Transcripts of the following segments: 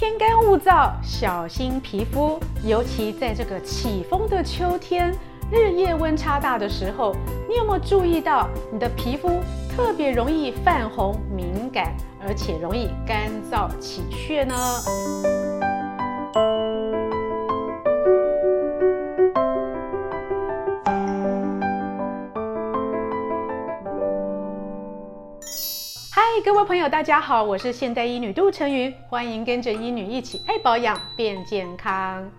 天干物燥，小心皮肤，尤其在这个起风的秋天，日夜温差大的时候，你有没有注意到你的皮肤特别容易泛红、敏感，而且容易干燥起屑呢？各位朋友，大家好，我是现代医女杜成云，欢迎跟着医女一起爱保养变健康。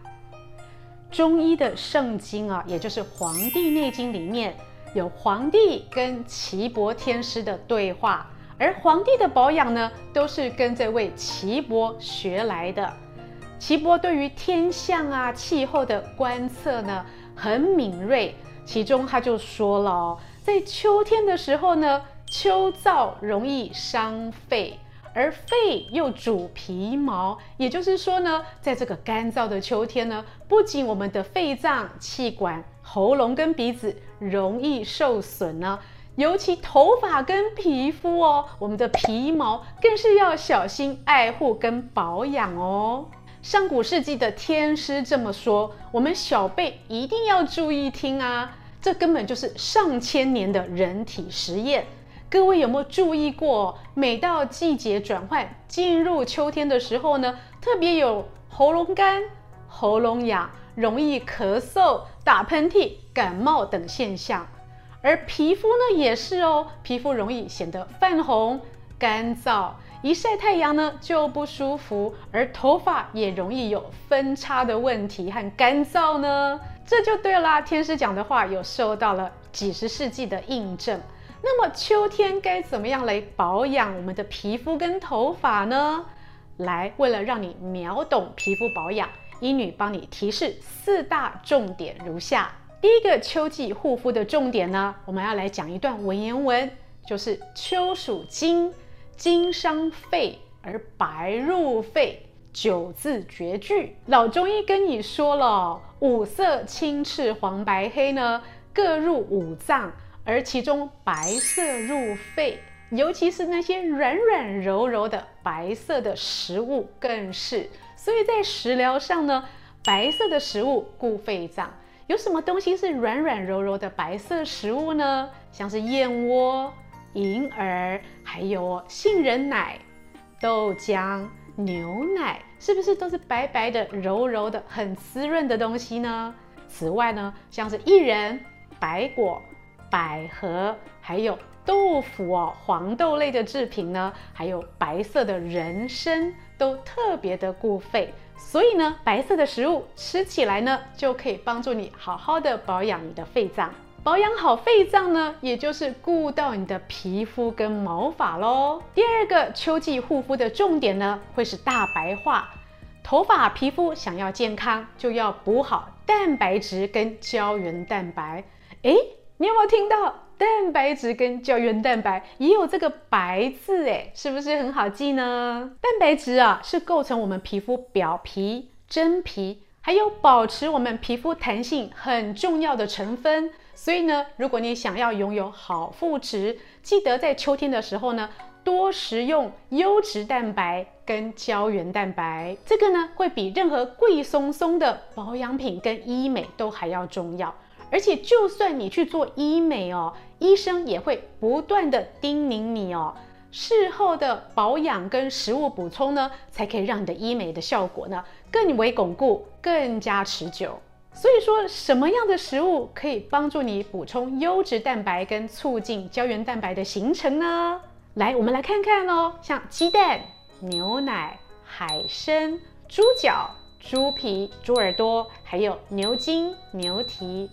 中医的圣经啊，也就是《黄帝内经》里面有黄帝跟岐伯天师的对话，而黄帝的保养呢，都是跟这位岐伯学来的。岐伯对于天象啊、气候的观测呢，很敏锐。其中他就说了哦，在秋天的时候呢，秋燥容易伤肺。而肺又主皮毛，也就是说呢，在这个干燥的秋天呢，不仅我们的肺脏、气管、喉咙跟鼻子容易受损呢，尤其头发跟皮肤哦，我们的皮毛更是要小心爱护跟保养哦。上古世纪的天师这么说，我们小辈一定要注意听啊，这根本就是上千年的人体实验。各位有没有注意过，每到季节转换，进入秋天的时候呢，特别有喉咙干、喉咙痒、容易咳嗽、打喷嚏、感冒等现象。而皮肤呢，也是哦，皮肤容易显得泛红、干燥，一晒太阳呢就不舒服。而头发也容易有分叉的问题和干燥呢，这就对啦。天师讲的话有受到了几十世纪的印证。那么秋天该怎么样来保养我们的皮肤跟头发呢？来，为了让你秒懂皮肤保养，医女帮你提示四大重点如下：第一个秋季护肤的重点呢，我们要来讲一段文言文，就是秋属金，金伤肺而白入肺，九字绝句。老中医跟你说了，五色青赤黄白黑呢，各入五脏。而其中白色入肺，尤其是那些软软柔柔的白色的食物更是。所以在食疗上呢，白色的食物固肺脏。有什么东西是软软柔柔的白色食物呢？像是燕窝、银耳，还有杏仁奶、豆浆、牛奶，是不是都是白白的、柔柔的、很滋润的东西呢？此外呢，像是薏仁、白果。百合，还有豆腐哦，黄豆类的制品呢，还有白色的人参，都特别的固肺。所以呢，白色的食物吃起来呢，就可以帮助你好好的保养你的肺脏。保养好肺脏呢，也就是顾到你的皮肤跟毛发喽。第二个秋季护肤的重点呢，会是大白话。头发皮肤想要健康，就要补好蛋白质跟胶原蛋白。诶你有没有听到蛋白质跟胶原蛋白也有这个“白”字？哎，是不是很好记呢？蛋白质啊，是构成我们皮肤表皮、真皮，还有保持我们皮肤弹性很重要的成分。所以呢，如果你想要拥有好肤质，记得在秋天的时候呢，多食用优质蛋白跟胶原蛋白。这个呢，会比任何贵松松的保养品跟医美都还要重要。而且，就算你去做医美哦，医生也会不断的叮咛你哦，事后的保养跟食物补充呢，才可以让你的医美的效果呢更为巩固、更加持久。所以说，什么样的食物可以帮助你补充优质蛋白跟促进胶原蛋白的形成呢？来，我们来看看哦，像鸡蛋、牛奶、海参、猪脚、猪皮、猪耳朵，还有牛筋、牛蹄。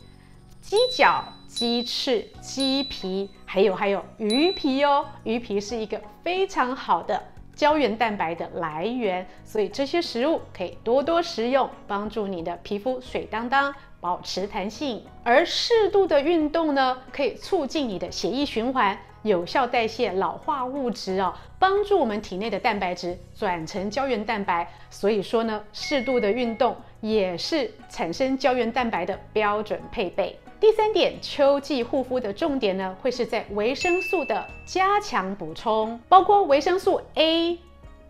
鸡脚、鸡翅、鸡皮，还有还有鱼皮哦。鱼皮是一个非常好的胶原蛋白的来源，所以这些食物可以多多食用，帮助你的皮肤水当当，保持弹性。而适度的运动呢，可以促进你的血液循环，有效代谢老化物质哦，帮助我们体内的蛋白质转成胶原蛋白。所以说呢，适度的运动也是产生胶原蛋白的标准配备。第三点，秋季护肤的重点呢，会是在维生素的加强补充，包括维生素 A、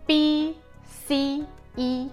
B、C、E。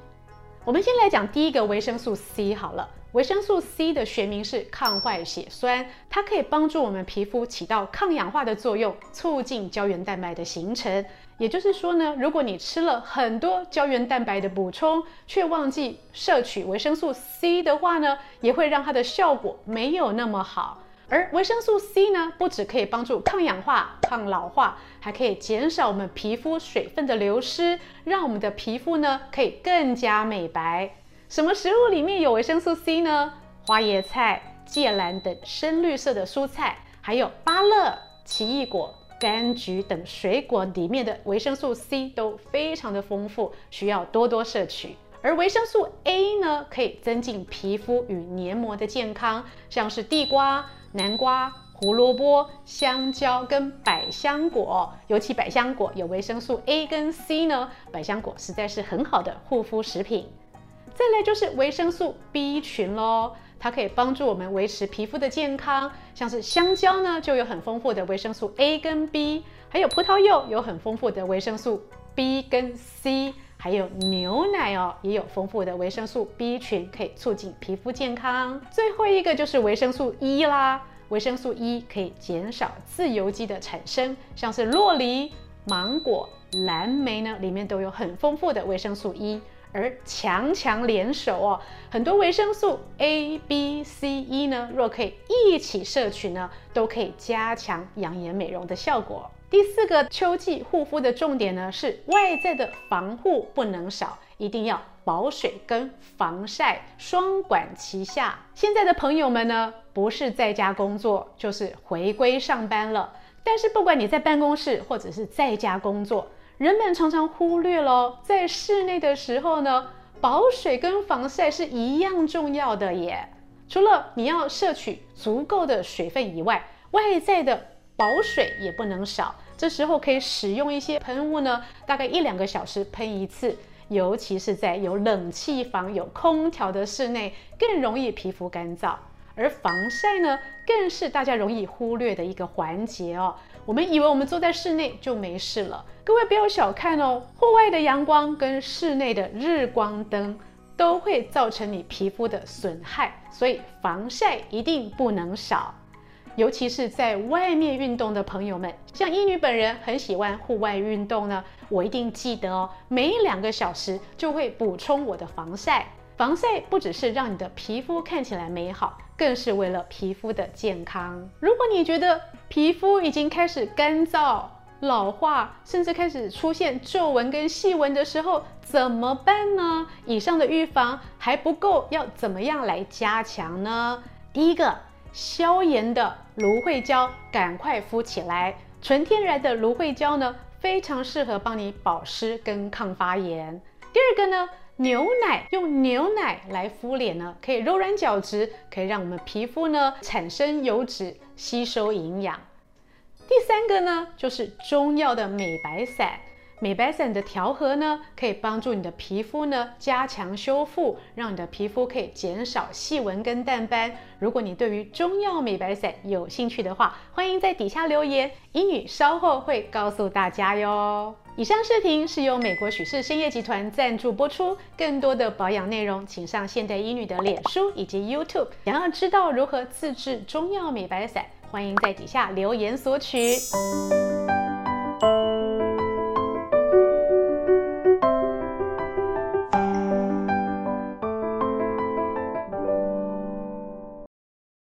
我们先来讲第一个维生素 C 好了。维生素 C 的学名是抗坏血酸，它可以帮助我们皮肤起到抗氧化的作用，促进胶原蛋白的形成。也就是说呢，如果你吃了很多胶原蛋白的补充，却忘记摄取维生素 C 的话呢，也会让它的效果没有那么好。而维生素 C 呢，不只可以帮助抗氧化、抗老化，还可以减少我们皮肤水分的流失，让我们的皮肤呢可以更加美白。什么食物里面有维生素 C 呢？花椰菜、芥蓝等深绿色的蔬菜，还有芭乐、奇异果、柑橘等水果里面的维生素 C 都非常的丰富，需要多多摄取。而维生素 A 呢，可以增进皮肤与黏膜的健康，像是地瓜、南瓜、胡萝卜、香蕉跟百香果，尤其百香果有维生素 A 跟 C 呢，百香果实在是很好的护肤食品。再来就是维生素 B 群喽，它可以帮助我们维持皮肤的健康。像是香蕉呢，就有很丰富的维生素 A 跟 B，还有葡萄柚有很丰富的维生素 B 跟 C，还有牛奶哦，也有丰富的维生素 B 群，可以促进皮肤健康。最后一个就是维生素 E 啦，维生素 E 可以减少自由基的产生，像是洛梨、芒果、蓝莓呢，里面都有很丰富的维生素 E。而强强联手哦，很多维生素 A、B、C、E 呢，若可以一起摄取呢，都可以加强养颜美容的效果。第四个秋季护肤的重点呢，是外在的防护不能少，一定要保水跟防晒双管齐下。现在的朋友们呢，不是在家工作，就是回归上班了。但是不管你在办公室或者是在家工作，人们常常忽略了，在室内的时候呢，保水跟防晒是一样重要的耶。除了你要摄取足够的水分以外，外在的保水也不能少。这时候可以使用一些喷雾呢，大概一两个小时喷一次，尤其是在有冷气房、有空调的室内，更容易皮肤干燥。而防晒呢，更是大家容易忽略的一个环节哦。我们以为我们坐在室内就没事了，各位不要小看哦，户外的阳光跟室内的日光灯都会造成你皮肤的损害，所以防晒一定不能少。尤其是在外面运动的朋友们，像医女本人很喜欢户外运动呢，我一定记得哦，每两个小时就会补充我的防晒。防晒不只是让你的皮肤看起来美好，更是为了皮肤的健康。如果你觉得皮肤已经开始干燥、老化，甚至开始出现皱纹跟细纹的时候，怎么办呢？以上的预防还不够，要怎么样来加强呢？第一个，消炎的芦荟胶，赶快敷起来。纯天然的芦荟胶呢，非常适合帮你保湿跟抗发炎。第二个呢？牛奶，用牛奶来敷脸呢，可以柔软角质，可以让我们皮肤呢产生油脂，吸收营养。第三个呢，就是中药的美白散。美白散的调和呢，可以帮助你的皮肤呢加强修复，让你的皮肤可以减少细纹跟淡斑。如果你对于中药美白散有兴趣的话，欢迎在底下留言，英语稍后会告诉大家哟。以上视频是由美国许氏参业集团赞助播出，更多的保养内容请上现代医女的脸书以及 YouTube。想要知道如何自制中药美白伞，欢迎在底下留言索取。